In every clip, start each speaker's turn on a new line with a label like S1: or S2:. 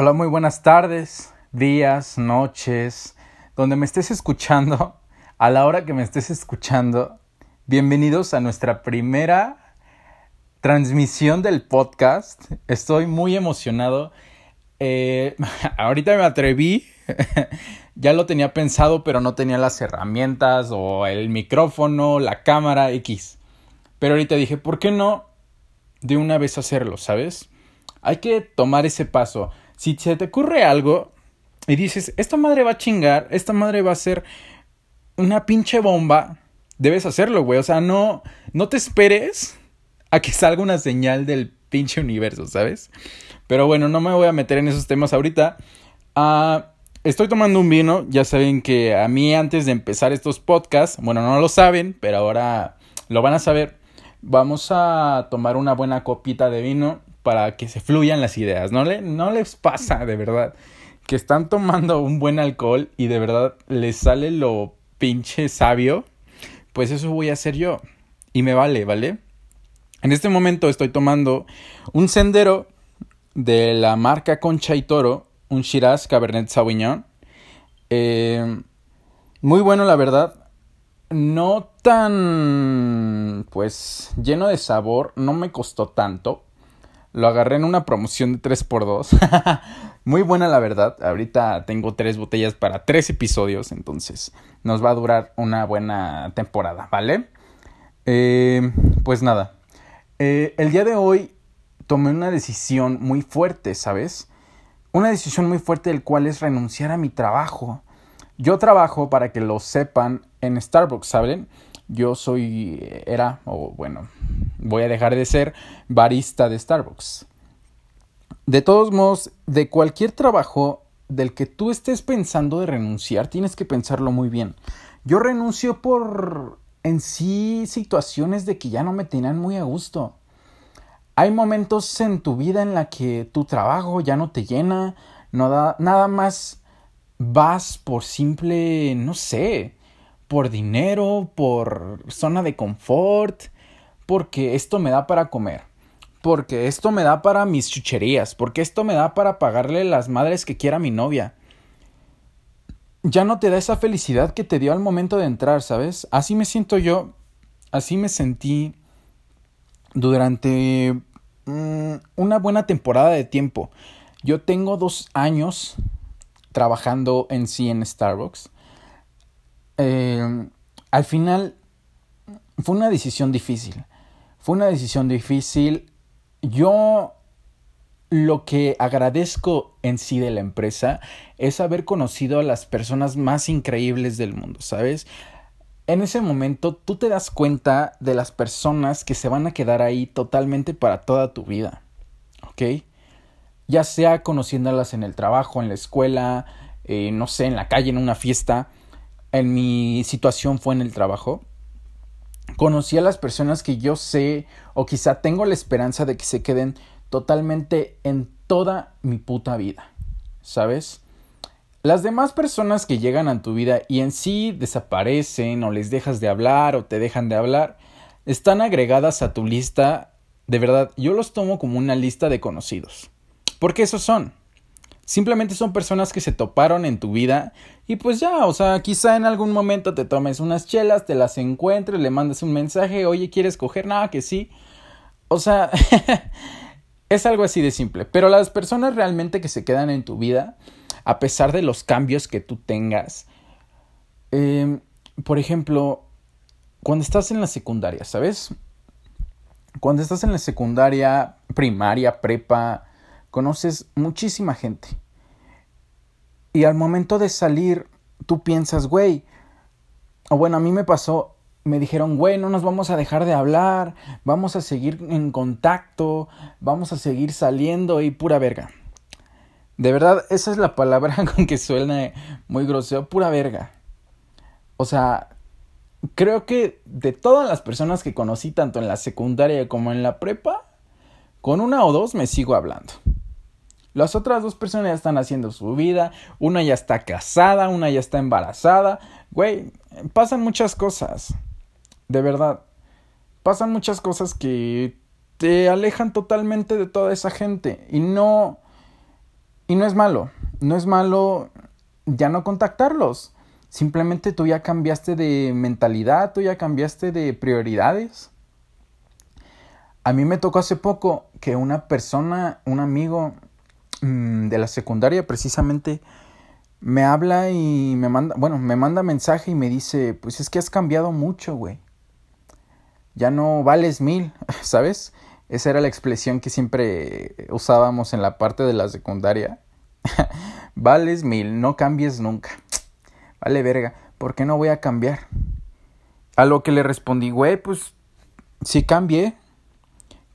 S1: Hola, muy buenas tardes, días, noches, donde me estés escuchando, a la hora que me estés escuchando. Bienvenidos a nuestra primera transmisión del podcast. Estoy muy emocionado. Eh, ahorita me atreví. ya lo tenía pensado, pero no tenía las herramientas o el micrófono, la cámara X. Pero ahorita dije, ¿por qué no de una vez hacerlo, sabes? Hay que tomar ese paso si se te ocurre algo y dices, esta madre va a chingar, esta madre va a ser una pinche bomba, debes hacerlo, güey. O sea, no, no te esperes a que salga una señal del pinche universo, ¿sabes? Pero bueno, no me voy a meter en esos temas ahorita. Ah, estoy tomando un vino, ya saben que a mí antes de empezar estos podcasts, bueno, no lo saben, pero ahora lo van a saber. Vamos a tomar una buena copita de vino para que se fluyan las ideas. No, le, no les pasa, de verdad, que están tomando un buen alcohol y de verdad les sale lo pinche sabio. Pues eso voy a hacer yo. Y me vale, ¿vale? En este momento estoy tomando un sendero de la marca Concha y Toro, un Shiraz Cabernet Sauvignon. Eh, muy bueno, la verdad. No tan, pues, lleno de sabor. No me costó tanto. Lo agarré en una promoción de 3x2. Muy buena la verdad. Ahorita tengo tres botellas para tres episodios. Entonces nos va a durar una buena temporada, ¿vale? Eh, pues nada. Eh, el día de hoy tomé una decisión muy fuerte, ¿sabes? Una decisión muy fuerte del cual es renunciar a mi trabajo. Yo trabajo, para que lo sepan, en Starbucks, ¿saben? Yo soy, era, o bueno, voy a dejar de ser barista de Starbucks. De todos modos, de cualquier trabajo del que tú estés pensando de renunciar, tienes que pensarlo muy bien. Yo renuncio por en sí situaciones de que ya no me tenían muy a gusto. Hay momentos en tu vida en la que tu trabajo ya no te llena, no da, nada más vas por simple, no sé, por dinero, por zona de confort, porque esto me da para comer, porque esto me da para mis chucherías, porque esto me da para pagarle las madres que quiera mi novia. Ya no te da esa felicidad que te dio al momento de entrar, ¿sabes? Así me siento yo, así me sentí durante mm, una buena temporada de tiempo. Yo tengo dos años trabajando en sí en Starbucks. Al final fue una decisión difícil. Fue una decisión difícil. Yo lo que agradezco en sí de la empresa es haber conocido a las personas más increíbles del mundo, ¿sabes? En ese momento tú te das cuenta de las personas que se van a quedar ahí totalmente para toda tu vida, ¿ok? Ya sea conociéndolas en el trabajo, en la escuela, eh, no sé, en la calle, en una fiesta. En mi situación fue en el trabajo conocí a las personas que yo sé o quizá tengo la esperanza de que se queden totalmente en toda mi puta vida, ¿sabes? Las demás personas que llegan a tu vida y en sí desaparecen o les dejas de hablar o te dejan de hablar, están agregadas a tu lista, de verdad, yo los tomo como una lista de conocidos. Porque esos son. Simplemente son personas que se toparon en tu vida y pues ya, o sea, quizá en algún momento te tomes unas chelas, te las encuentres, le mandas un mensaje, oye, ¿quieres coger? Nada, que sí. O sea, es algo así de simple. Pero las personas realmente que se quedan en tu vida, a pesar de los cambios que tú tengas, em, por ejemplo, cuando estás en la secundaria, ¿sabes? Cuando estás en la secundaria, primaria, prepa, conoces muchísima gente. Y al momento de salir, tú piensas, güey, o bueno, a mí me pasó, me dijeron, güey, no nos vamos a dejar de hablar, vamos a seguir en contacto, vamos a seguir saliendo y pura verga. De verdad, esa es la palabra con que suena muy grosero, pura verga. O sea, creo que de todas las personas que conocí, tanto en la secundaria como en la prepa, con una o dos me sigo hablando. Las otras dos personas ya están haciendo su vida, una ya está casada, una ya está embarazada. Güey, pasan muchas cosas. De verdad. Pasan muchas cosas que te alejan totalmente de toda esa gente. Y no... Y no es malo, no es malo ya no contactarlos. Simplemente tú ya cambiaste de mentalidad, tú ya cambiaste de prioridades. A mí me tocó hace poco que una persona, un amigo de la secundaria precisamente, me habla y me manda, bueno, me manda mensaje y me dice, pues es que has cambiado mucho, güey. Ya no vales mil, ¿sabes? Esa era la expresión que siempre usábamos en la parte de la secundaria. vales mil, no cambies nunca. Vale, verga, ¿por qué no voy a cambiar? A lo que le respondí, güey, pues sí cambié,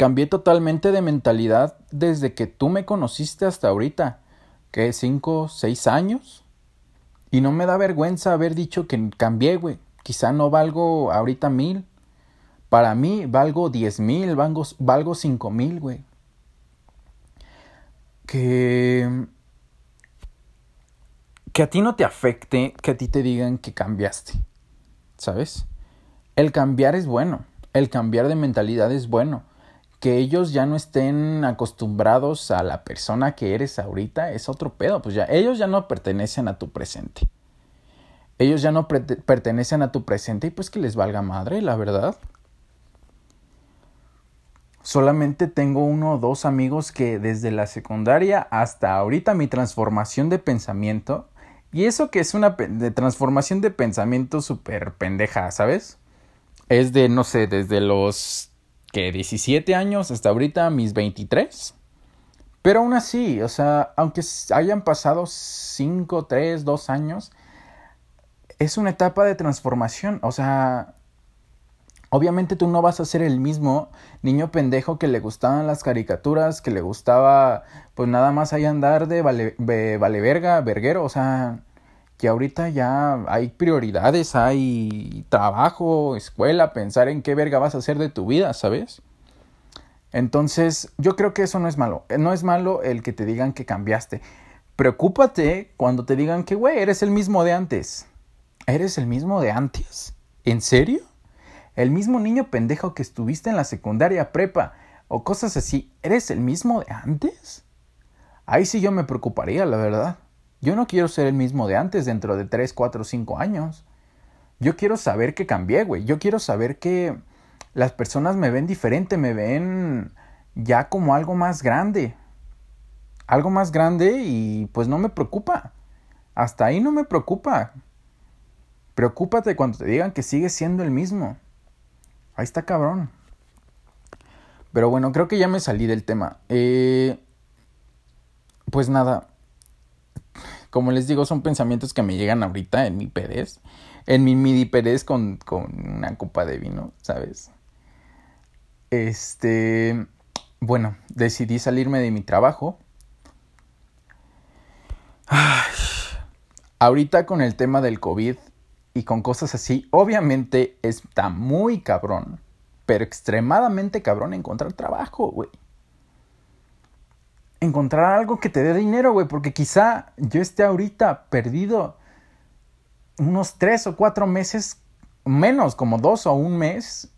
S1: Cambié totalmente de mentalidad desde que tú me conociste hasta ahorita, que cinco, seis años. Y no me da vergüenza haber dicho que cambié, güey. Quizá no valgo ahorita mil. Para mí valgo diez mil, valgo, valgo cinco mil, güey. Que... Que a ti no te afecte, que a ti te digan que cambiaste. ¿Sabes? El cambiar es bueno. El cambiar de mentalidad es bueno que ellos ya no estén acostumbrados a la persona que eres ahorita es otro pedo, pues ya ellos ya no pertenecen a tu presente. Ellos ya no pertenecen a tu presente y pues que les valga madre, la verdad. Solamente tengo uno o dos amigos que desde la secundaria hasta ahorita mi transformación de pensamiento, y eso que es una de transformación de pensamiento súper pendeja, ¿sabes? Es de, no sé, desde los que 17 años hasta ahorita mis 23. Pero aún así, o sea, aunque hayan pasado 5, 3, 2 años, es una etapa de transformación. O sea, obviamente tú no vas a ser el mismo niño pendejo que le gustaban las caricaturas, que le gustaba, pues nada más ahí andar de vale, vale verga, verguero. O sea, que ahorita ya hay prioridades, hay trabajo, escuela, pensar en qué verga vas a hacer de tu vida, ¿sabes? Entonces, yo creo que eso no es malo. No es malo el que te digan que cambiaste. Preocúpate cuando te digan que, güey, eres el mismo de antes. ¿Eres el mismo de antes? ¿En serio? El mismo niño pendejo que estuviste en la secundaria prepa o cosas así, ¿eres el mismo de antes? Ahí sí yo me preocuparía, la verdad. Yo no quiero ser el mismo de antes dentro de 3, 4, 5 años. Yo quiero saber que cambié, güey. Yo quiero saber que las personas me ven diferente, me ven ya como algo más grande. Algo más grande y pues no me preocupa. Hasta ahí no me preocupa. Preocúpate cuando te digan que sigues siendo el mismo. Ahí está cabrón. Pero bueno, creo que ya me salí del tema. Eh, pues nada, como les digo, son pensamientos que me llegan ahorita en mi Pérez, en mi midi Pérez con, con una copa de vino, ¿sabes? Este, bueno, decidí salirme de mi trabajo. ahorita con el tema del COVID y con cosas así, obviamente está muy cabrón, pero extremadamente cabrón encontrar trabajo, güey encontrar algo que te dé dinero, güey, porque quizá yo esté ahorita perdido unos tres o cuatro meses, menos, como dos o un mes,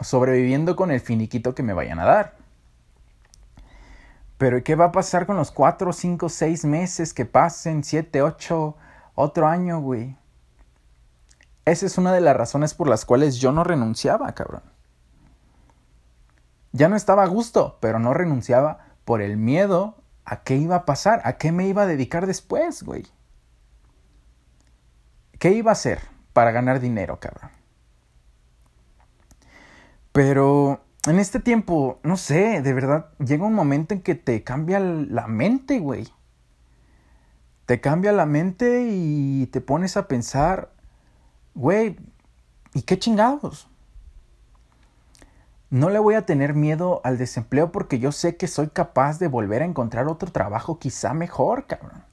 S1: sobreviviendo con el finiquito que me vayan a dar. Pero ¿qué va a pasar con los cuatro, cinco, seis meses que pasen, siete, ocho, otro año, güey? Esa es una de las razones por las cuales yo no renunciaba, cabrón. Ya no estaba a gusto, pero no renunciaba por el miedo a qué iba a pasar, a qué me iba a dedicar después, güey. ¿Qué iba a hacer para ganar dinero, cabrón? Pero en este tiempo, no sé, de verdad, llega un momento en que te cambia la mente, güey. Te cambia la mente y te pones a pensar, güey, ¿y qué chingados? No le voy a tener miedo al desempleo porque yo sé que soy capaz de volver a encontrar otro trabajo quizá mejor, cabrón.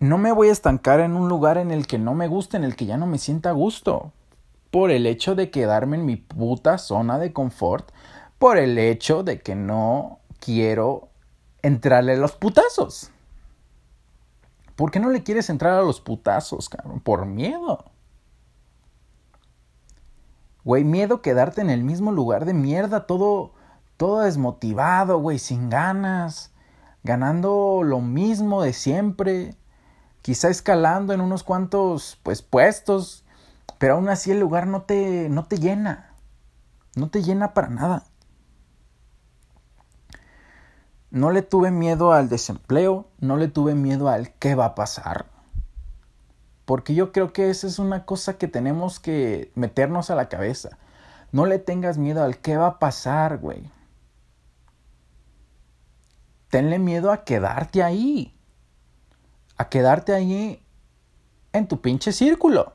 S1: No me voy a estancar en un lugar en el que no me guste, en el que ya no me sienta a gusto. Por el hecho de quedarme en mi puta zona de confort. Por el hecho de que no quiero entrarle a los putazos. ¿Por qué no le quieres entrar a los putazos, cabrón? Por miedo. Güey, miedo quedarte en el mismo lugar de mierda, todo, todo desmotivado, güey, sin ganas. ganando lo mismo de siempre, quizá escalando en unos cuantos pues puestos, pero aún así el lugar no te no te llena. No te llena para nada. No le tuve miedo al desempleo, no le tuve miedo al qué va a pasar. Porque yo creo que esa es una cosa que tenemos que meternos a la cabeza. No le tengas miedo al qué va a pasar, güey. Tenle miedo a quedarte ahí. A quedarte ahí en tu pinche círculo.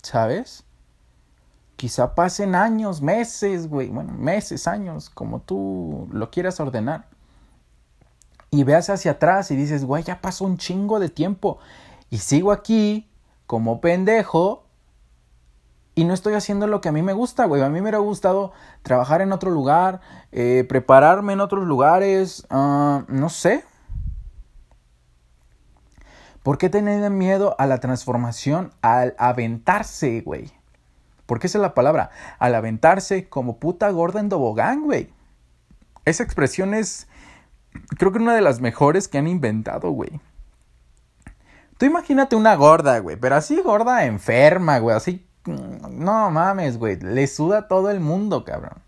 S1: ¿Sabes? Quizá pasen años, meses, güey. Bueno, meses, años, como tú lo quieras ordenar y veas hacia atrás y dices, güey, ya pasó un chingo de tiempo y sigo aquí como pendejo y no estoy haciendo lo que a mí me gusta, güey. A mí me hubiera gustado trabajar en otro lugar, eh, prepararme en otros lugares, ah, no sé. ¿Por qué tener miedo a la transformación al aventarse, güey? Porque esa es la palabra, al aventarse como puta gorda en tobogán, güey. Esa expresión es creo que una de las mejores que han inventado, güey. Tú imagínate una gorda, güey, pero así gorda enferma, güey, así... No mames, güey, le suda todo el mundo, cabrón.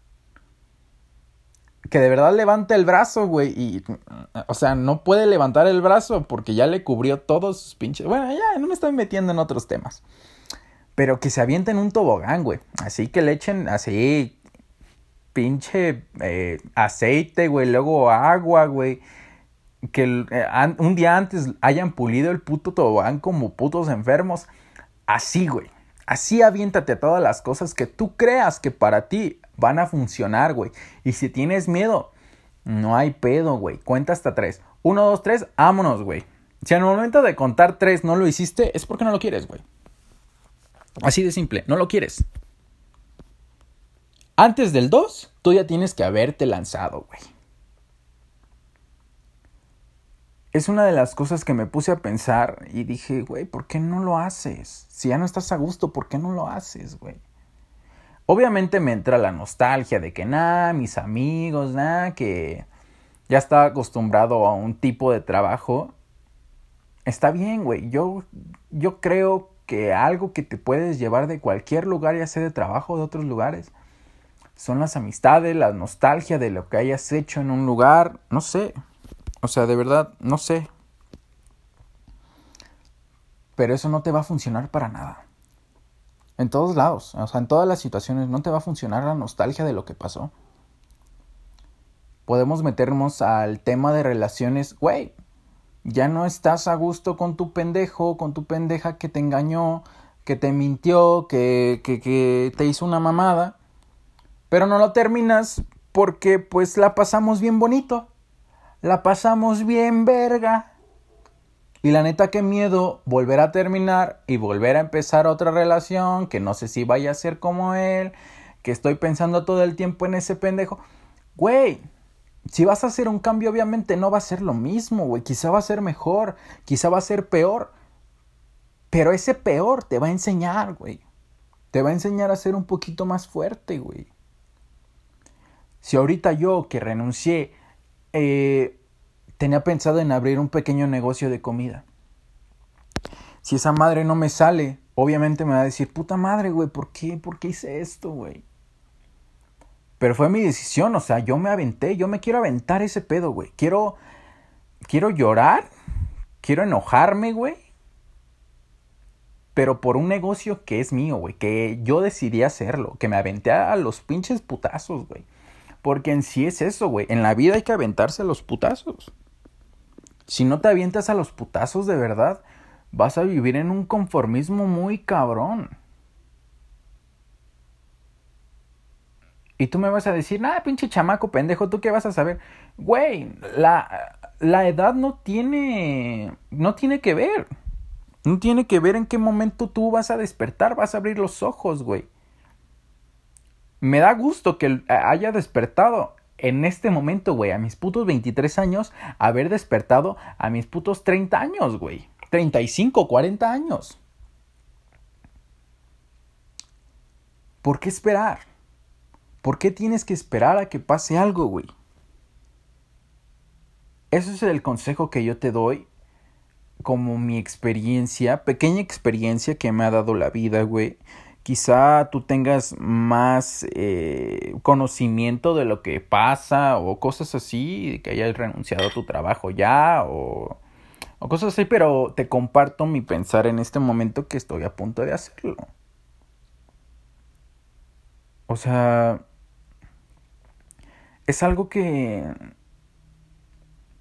S1: Que de verdad levante el brazo, güey, y... O sea, no puede levantar el brazo porque ya le cubrió todos sus pinches... Bueno, ya, no me estoy metiendo en otros temas. Pero que se aviente en un tobogán, güey. Así que le echen así pinche eh, aceite, güey, luego agua, güey. Que eh, un día antes hayan pulido el puto tobogán como putos enfermos. Así, güey. Así aviéntate todas las cosas que tú creas que para ti van a funcionar, güey. Y si tienes miedo, no hay pedo, güey. Cuenta hasta tres. Uno, dos, tres, vámonos, güey. Si al momento de contar tres no lo hiciste, es porque no lo quieres, güey. Así de simple, no lo quieres. Antes del 2, tú ya tienes que haberte lanzado, güey. Es una de las cosas que me puse a pensar y dije, güey, ¿por qué no lo haces? Si ya no estás a gusto, ¿por qué no lo haces, güey? Obviamente me entra la nostalgia de que, nada, mis amigos, nada, que ya estaba acostumbrado a un tipo de trabajo. Está bien, güey. Yo, yo creo que algo que te puedes llevar de cualquier lugar, ya sea de trabajo o de otros lugares, son las amistades, la nostalgia de lo que hayas hecho en un lugar, no sé. O sea, de verdad, no sé. Pero eso no te va a funcionar para nada. En todos lados, o sea, en todas las situaciones no te va a funcionar la nostalgia de lo que pasó. Podemos meternos al tema de relaciones, güey. Ya no estás a gusto con tu pendejo, con tu pendeja que te engañó, que te mintió, que, que, que te hizo una mamada pero no lo terminas porque pues la pasamos bien bonito. La pasamos bien verga. Y la neta qué miedo volver a terminar y volver a empezar otra relación que no sé si vaya a ser como él, que estoy pensando todo el tiempo en ese pendejo. Güey, si vas a hacer un cambio obviamente no va a ser lo mismo, güey, quizá va a ser mejor, quizá va a ser peor. Pero ese peor te va a enseñar, güey. Te va a enseñar a ser un poquito más fuerte, güey. Si ahorita yo que renuncié eh, tenía pensado en abrir un pequeño negocio de comida. Si esa madre no me sale, obviamente me va a decir, puta madre, güey, ¿por qué? ¿Por qué hice esto, güey? Pero fue mi decisión, o sea, yo me aventé, yo me quiero aventar ese pedo, güey. Quiero, quiero llorar, quiero enojarme, güey. Pero por un negocio que es mío, güey, que yo decidí hacerlo, que me aventé a los pinches putazos, güey. Porque en sí es eso, güey. En la vida hay que aventarse a los putazos. Si no te avientas a los putazos de verdad, vas a vivir en un conformismo muy cabrón. Y tú me vas a decir, nada, pinche chamaco pendejo, ¿tú qué vas a saber? Güey, la, la edad no tiene, no tiene que ver. No tiene que ver en qué momento tú vas a despertar, vas a abrir los ojos, güey me da gusto que haya despertado en este momento, güey, a mis putos 23 años, haber despertado a mis putos 30 años, güey. 35, 40 años. ¿Por qué esperar? ¿Por qué tienes que esperar a que pase algo, güey? ese es el consejo que yo te doy como mi experiencia, pequeña experiencia que me ha dado la vida, güey. Quizá tú tengas más eh, conocimiento de lo que pasa o cosas así, que hayas renunciado a tu trabajo ya o, o cosas así, pero te comparto mi pensar en este momento que estoy a punto de hacerlo. O sea, es algo que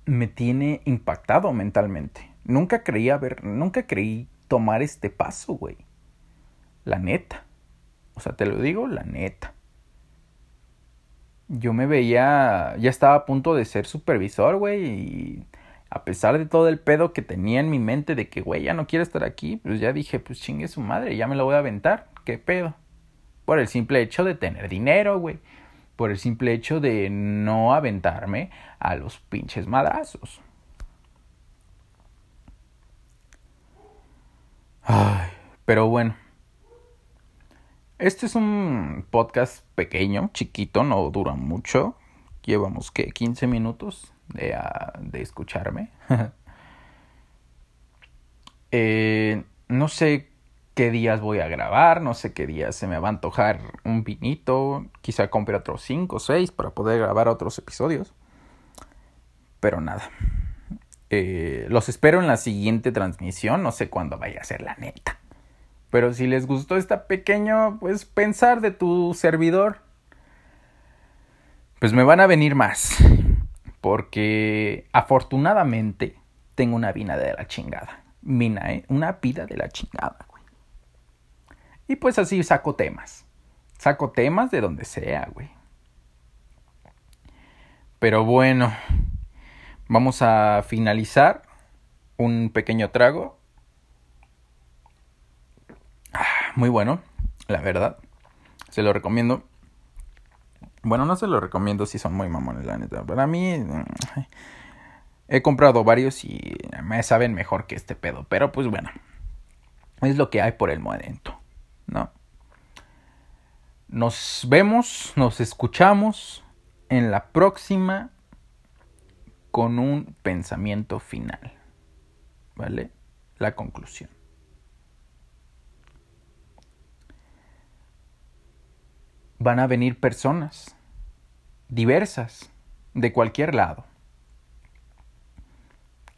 S1: me tiene impactado mentalmente. Nunca creí haber, nunca creí tomar este paso, güey. La neta. O sea, te lo digo, la neta. Yo me veía, ya estaba a punto de ser supervisor, güey, y a pesar de todo el pedo que tenía en mi mente de que, güey, ya no quiero estar aquí, pues ya dije, pues chingue su madre, ya me lo voy a aventar, qué pedo. Por el simple hecho de tener dinero, güey. Por el simple hecho de no aventarme a los pinches madrazos. Ay, pero bueno. Este es un podcast pequeño, chiquito, no dura mucho. Llevamos que 15 minutos de, ah, escucharme. eh, no sé qué días voy a grabar, no sé qué días se me va a antojar un vinito. Quizá compre otros 5 o 6 para poder grabar otros episodios. Pero nada. Eh, los espero en la siguiente transmisión, no sé cuándo vaya a ser la neta. Pero si les gustó esta pequeño, pues pensar de tu servidor, pues me van a venir más. Porque afortunadamente tengo una vida de la chingada. Mina, ¿eh? Una vida de la chingada, güey. Y pues así saco temas. Saco temas de donde sea, güey. Pero bueno. Vamos a finalizar un pequeño trago. Ah, muy bueno, la verdad. Se lo recomiendo. Bueno, no se lo recomiendo si son muy mamones, la neta. Para mí mm, he comprado varios y me saben mejor que este pedo. Pero pues bueno, es lo que hay por el momento, ¿no? Nos vemos, nos escuchamos en la próxima con un pensamiento final. ¿Vale? La conclusión. Van a venir personas diversas de cualquier lado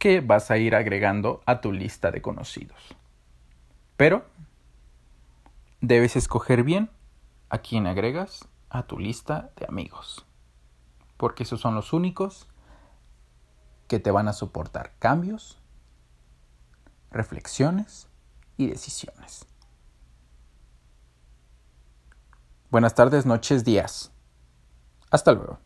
S1: que vas a ir agregando a tu lista de conocidos. Pero debes escoger bien a quién agregas a tu lista de amigos, porque esos son los únicos que te van a soportar cambios, reflexiones y decisiones. Buenas tardes, noches, días. Hasta luego.